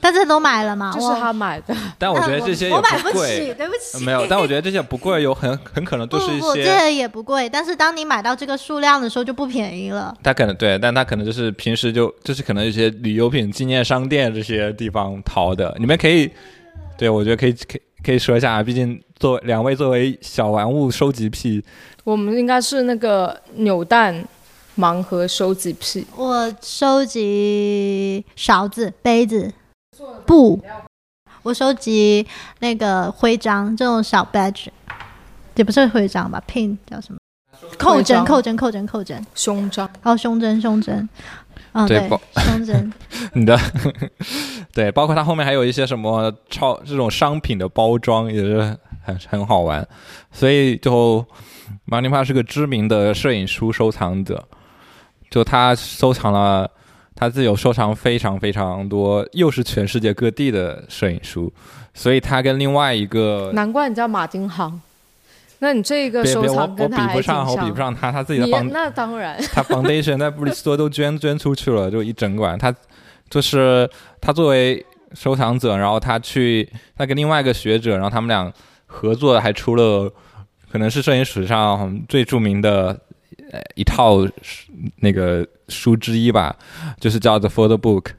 但这都买了吗？这是他买的，但我觉得这些也我买不。起，对不起。没有，但我觉得这些不贵，有很很可能都是一不不，这。些也不贵。但是当你买到这个数量的时候，就不便宜了。他可能对，但他可能就是平时就就是可能一些旅游品纪念商店这些地方淘的。你们可以，对我觉得可以可以可以说一下，毕竟作为两位作为小玩物收集癖，我们应该是那个扭蛋盲盒收集癖。我收集勺子、杯子、布，我收集那个徽章，这种小 badge，也不是徽章吧？pin 叫什么？扣针、扣针、扣针、扣针，胸章，哦，胸针、胸针，嗯，对胸针，你的 对，包括它后面还有一些什么超这种商品的包装，也是很很好玩。所以就马尼帕是个知名的摄影书收藏者，就他收藏了。他自己有收藏非常非常多，又是全世界各地的摄影书，所以他跟另外一个难怪你叫马丁航。那你这个收藏跟他还比不上，我比不上他，他自己的你房那当然，他 foundation 在布里斯托都捐捐出去了，就一整管。他就是他作为收藏者，然后他去他跟另外一个学者，然后他们俩合作，还出了可能是摄影史上最著名的呃一套那个书之一吧，就是叫 The Photo Book。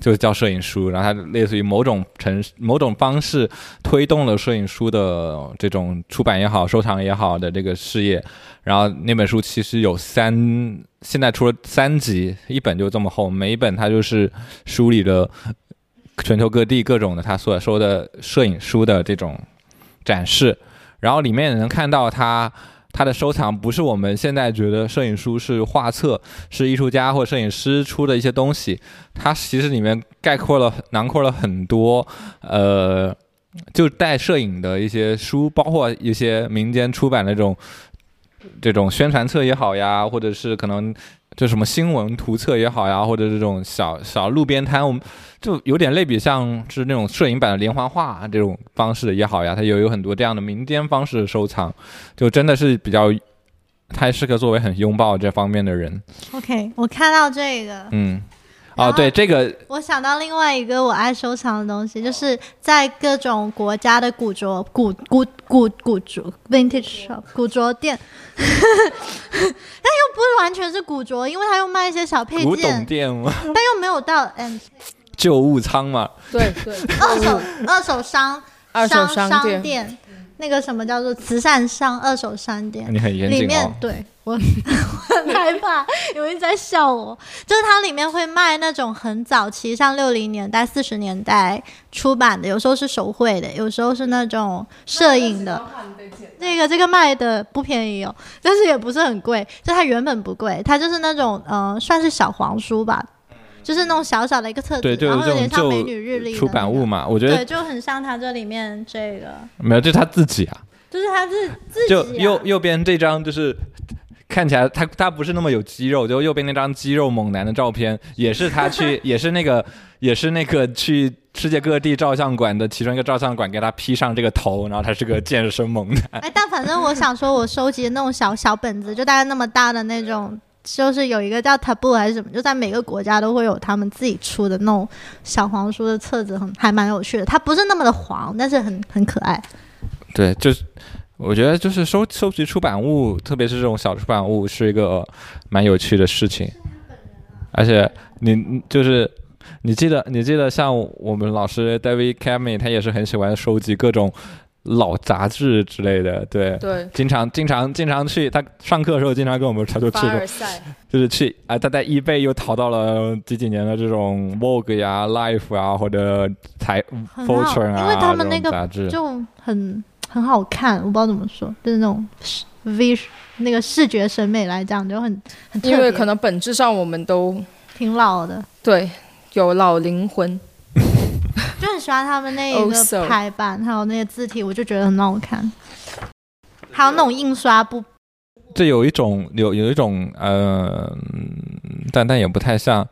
就是叫摄影书，然后它类似于某种程某种方式推动了摄影书的这种出版也好、收藏也好的这个事业。然后那本书其实有三，现在出了三集，一本就这么厚，每一本它就是梳理了全球各地各种的他所说的摄影书的这种展示，然后里面也能看到他。它的收藏不是我们现在觉得摄影书是画册，是艺术家或摄影师出的一些东西，它其实里面概括了、囊括了很多，呃，就带摄影的一些书，包括一些民间出版的这种这种宣传册也好呀，或者是可能就什么新闻图册也好呀，或者这种小小路边摊，我们就有点类比像是那种摄影版的连环画这种方式也好呀，它有有很多这样的民间方式的收藏，就真的是比较，太适合作为很拥抱这方面的人，OK，我看到这个，嗯，哦，对，这个我想到另外一个我爱收藏的东西，就是在各种国家的古着、古古古古着 vintage shop 古着店，但又不完全是古着，因为它又卖一些小配古董件，店嘛，但又没有到嗯 旧物仓嘛，对对，二手二手商二手商商店店，那个什么叫做慈善商二手商店，你很严里面谨哦。对我 我很害怕，有人在笑我。就是它里面会卖那种很早期，像六零年代、四十年代出版的，有时候是手绘的，有时候是那种摄影的。这个这个卖的不便宜哦，但是也不是很贵，就它原本不贵，它就是那种呃算是小黄书吧，就是那种小小的一个册子，对，就然是这种后有点像美旧女日历出版物嘛，我觉得对，就很像它这里面这个，没有，就是他自己啊。就是他自自己、啊、就右右边这张就是看起来他他不是那么有肌肉，就右边那张肌肉猛男的照片，也是他去，也是那个也是那个去世界各地照相馆的其中一个照相馆给他 P 上这个头，然后他是个健身猛男。哎，但反正我想说，我收集的那种小小本子，就大概那么大的那种，就是有一个叫 Taboo 还是什么，就在每个国家都会有他们自己出的那种小黄书的册子，很还蛮有趣的。它不是那么的黄，但是很很可爱。对，就是我觉得就是收收集出版物，特别是这种小出版物，是一个蛮有趣的事情。而且你你就是你记得你记得像我们老师 David Cammy，他也是很喜欢收集各种老杂志之类的，对，对，经常经常经常去他上课的时候，经常跟我们他说去就是去啊，他在 eBay 又淘到了几几年的这种 Vogue 呀、Life 啊，或者财，Fortune 啊，因为他们那个杂志，就很很好看，我不知道怎么说，就是那种视 V 那个视觉审美来讲就很很特别，因为可能本质上我们都挺老的，对有老灵魂。就很喜欢他们那一个 排版，还有那些字体，我就觉得很好看。还有那种印刷不这有一种有有一种呃，嗯但但也不太像，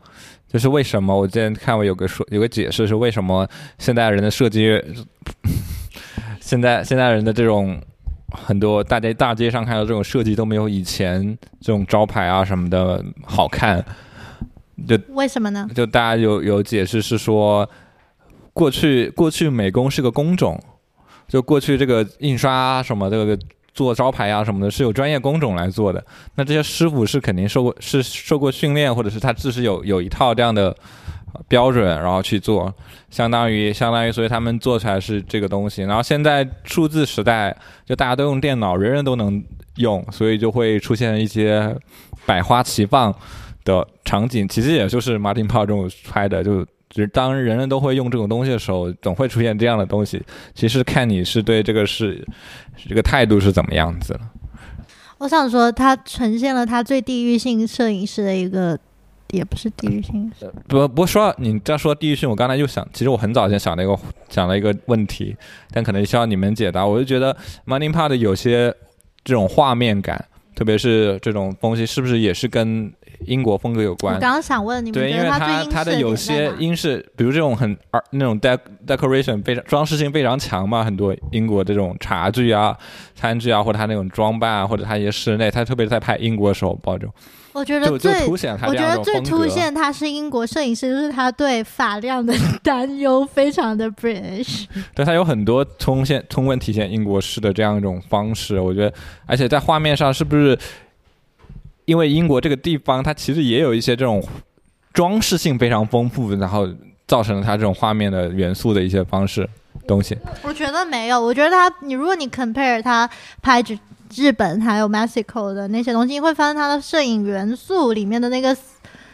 就是为什么我之前看过有个说有个解释是为什么现代人的设计，现在现在人的这种很多大街大街上看到这种设计都没有以前这种招牌啊什么的好看，就为什么呢？就大家有有解释是说，过去过去美工是个工种，就过去这个印刷啊什么这个做招牌啊什么的，是有专业工种来做的。那这些师傅是肯定受过是受过训练，或者是他自是有有一套这样的呃标准，然后去做，相当于相当于，所以他们做出来是这个东西。然后现在数字时代，就大家都用电脑，人人都能用，所以就会出现一些百花齐放的场景。其实也就是 Martin Paul 这种拍的，就就是当人人都会用这种东西的时候，总会出现这样的东西。其实看你是对这个是这个态度是怎么样子了。我想说，它呈现了他最地域性摄影师的一个，也不是地域性，不不过说到你这样说地域性，我刚才又想，其实我很早前想了一个想了一个问题，但可能需要你们解答。我就觉得 Money Part 有些这种画面感，特别是这种东西，是不是也是跟英国风格有我关？刚刚想问你们对，因为它它它的有些英式，比如这种很二那种 dec decoration 非常装饰性非常强嘛，很多英国这种茶具啊、餐具啊，或者它那种装扮啊，或者它一些室内，它特别是在拍英国的时候，包这种我觉得最凸显他我觉得最。凸显他是英国摄影师，就是他对发量的 担忧非常的 British。对，他有很多充现充分体现英国式的这样一种方式，我觉得，而且在画面上是不是，因为英国这个地方，它其实也有一些这种装饰性非常丰富，然后造成了它这种画面的元素的一些方式东西。我觉得没有，我觉得他，你如果你 compare 他拍日本还有 Mexico 的那些东西，你会发现它的摄影元素里面的那个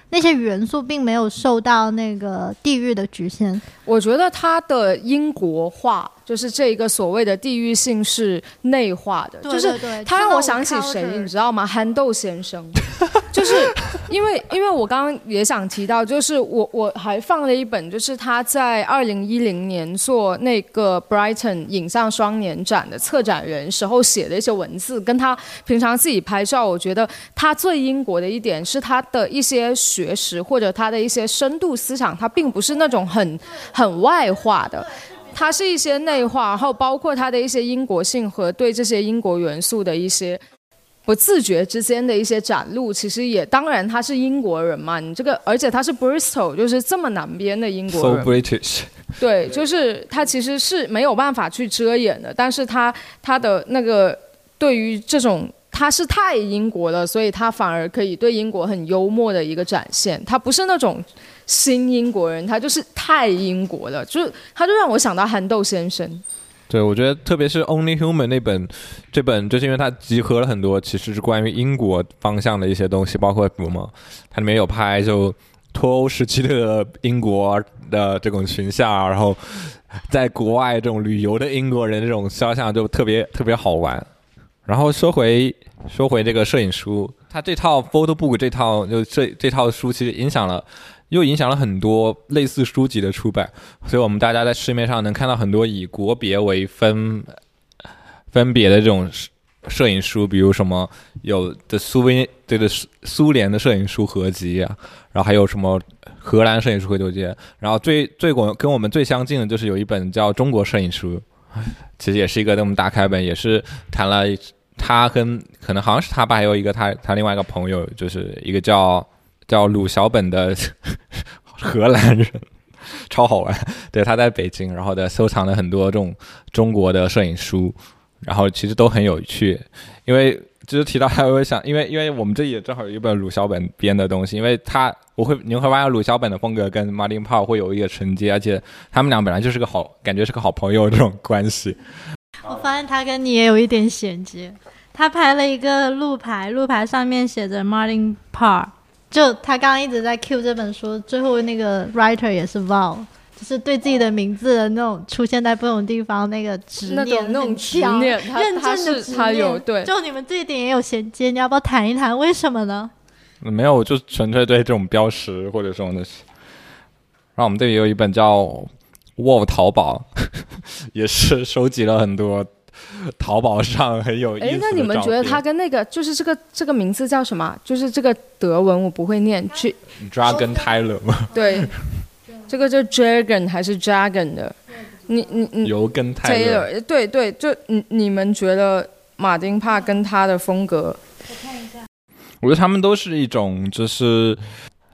那些元素并没有受到那个地域的局限。我觉得它的英国化，就是这一个所谓的地域性是内化的，就是他让我想起谁，你知道吗？憨豆先生，就是因为因为我刚刚也想提到，就是我我还放了一本，就是他在二零一零年做那个 Brighton 影像双年展的策展人时候写的一些文字，跟他平常自己拍照，我觉得他最英国的一点是他的一些学识或者他的一些深度思想，他并不是那种很很外化的。它是一些内化，然后包括它的一些英国性和对这些英国元素的一些不自觉之间的一些展露，其实也当然他是英国人嘛，你这个而且他是 Bristol，就是这么南边的英国 So 人，British，对，就是他其实是没有办法去遮掩的，但是他他的那个对于这种。他是太英国了，所以他反而可以对英国很幽默的一个展现。他不是那种新英国人，他就是太英国了，就是他就让我想到憨豆先生。对我觉得特别是 Only Human 那本，这本就是因为它集合了很多其实是关于英国方向的一些东西，包括什么，它里面有拍就脱欧时期的英国的这种群像，然后在国外这种旅游的英国人这种肖像就特别特别好玩。然后说回说回这个摄影书，它这套 photo book 这套就这这套书其实影响了，又影响了很多类似书籍的出版，所以我们大家在市面上能看到很多以国别为分分别的这种摄影书，比如什么有的苏维这个苏苏联的摄影书合集啊，然后还有什么荷兰摄影书合集，然后最最广跟我们最相近的就是有一本叫《中国摄影书》，其实也是一个那么大开本，也是谈了。他跟可能好像是他吧，还有一个他他另外一个朋友，就是一个叫叫鲁小本的 荷兰人，超好玩。对，他在北京，然后的收藏了很多这种中国的摄影书，然后其实都很有趣。因为就是提到他，我会想，因为因为我们这里也正好有一本鲁小本编的东西，因为他我会你会发现鲁小本的风格跟 Martin Paul 会有一个承接，而且他们俩本来就是个好，感觉是个好朋友这种关系。我发现他跟你也有一点衔接。他拍了一个路牌，路牌上面写着 Martin Parr。就他刚刚一直在 cue 这本书，最后那个 writer 也是 Val，就是对自己的名字的那种出现在不同地方那个执那念，种那种执念，认真的执他有念。对，就你们这一点也有衔接，你要不要谈一谈为什么呢？没有，我就纯粹对这种标识或者什么的。然后我们这里有一本叫《Wolf 淘宝》，也是收集了很多淘宝上很有意思的哎，那你们觉得片他跟那个就是这个这个名字叫什么？就是这个德文我不会念 Dragon Tyler 吗？对，这个叫 Dragon 还是 Dragon 的？你你你油跟泰勒，Taylor 对对，就你你们觉得马丁帕跟他的风格，我看一下我觉得他们都是一种就是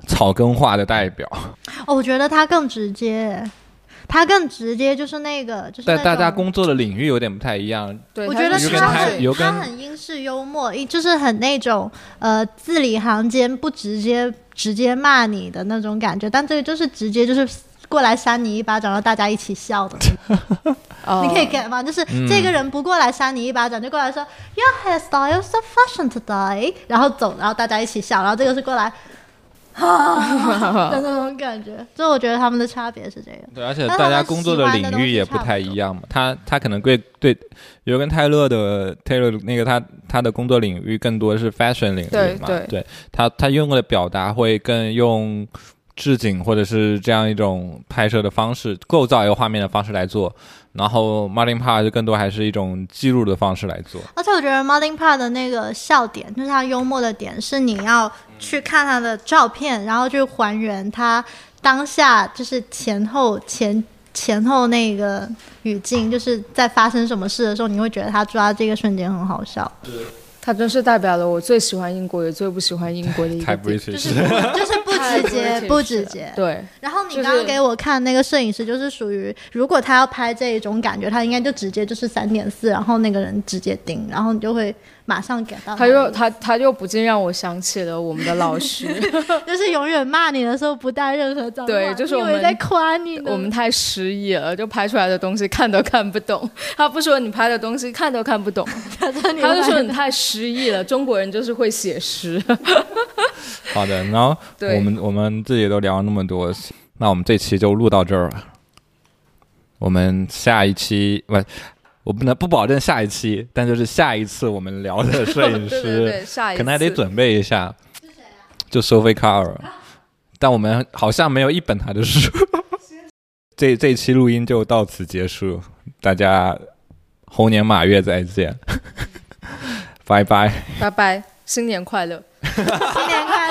草根化的代表，哦，我觉得他更直接，他更直接，就是那个，就是那但大家工作的领域有点不太一样。对，我觉得他有他很英式幽默，一就是很那种呃字里行间不直接直接骂你的那种感觉，但这个就是直接就是过来扇你一巴掌，让大家一起笑的。哦 你可以 get 吗？就是嗯这个人不过来扇你一巴掌，就过来说 Your hairstyle so fashion today，然后走，然后大家一起笑，然后这个是过来。啊 的那种感觉，就我觉得他们的差别是这个。对，而且大家工作的领域也不太一样嘛。他他可能对对，尤跟泰勒的 Taylor 那个他他的工作领域更多是 fashion 领域嘛。对对他他用的表达会更用置景或者是这样一种拍摄的方式，构造一个画面的方式来做。然后 Martin Parr 就更多还是一种记录的方式来做。而且我觉得 Martin Parr 的那个笑点，就是他幽默的点，是你要去看他的照片，然后去还原他当下就是前后前前后那个语境，就是在发生什么事的时候，你会觉得他抓这个瞬间很好笑，他真是代表了我最喜欢英国也最不喜欢英国的一个就是就是直接不直接。对，然后你刚刚给我看那个摄影师，就是属于如果他要拍这一种感觉，他应该就直接就是三点四，然后那个人直接盯，然后你就会马上给到他又他他又不禁让我想起了我们的老师，就是永远骂你的时候不带任何脏话，对就是我们在夸你。我们太失忆了，就拍出来的东西看都看不懂。他不说你拍的东西看都看不懂，他说你他就说你太失忆了。中国人就是会写诗，好的，然后对我们我们自己都聊了那么多，那我们这期就录到这儿了。我们下一期不，我不能不保证下一期，但就是下一次我们聊的摄影 师，对对，下一次可能还得准备一下。就 Sophie Carr，但我们好像没有一本他的书。这这期录音就到此结束，大家猴年马月再见，拜拜。拜拜，新年快乐。新年快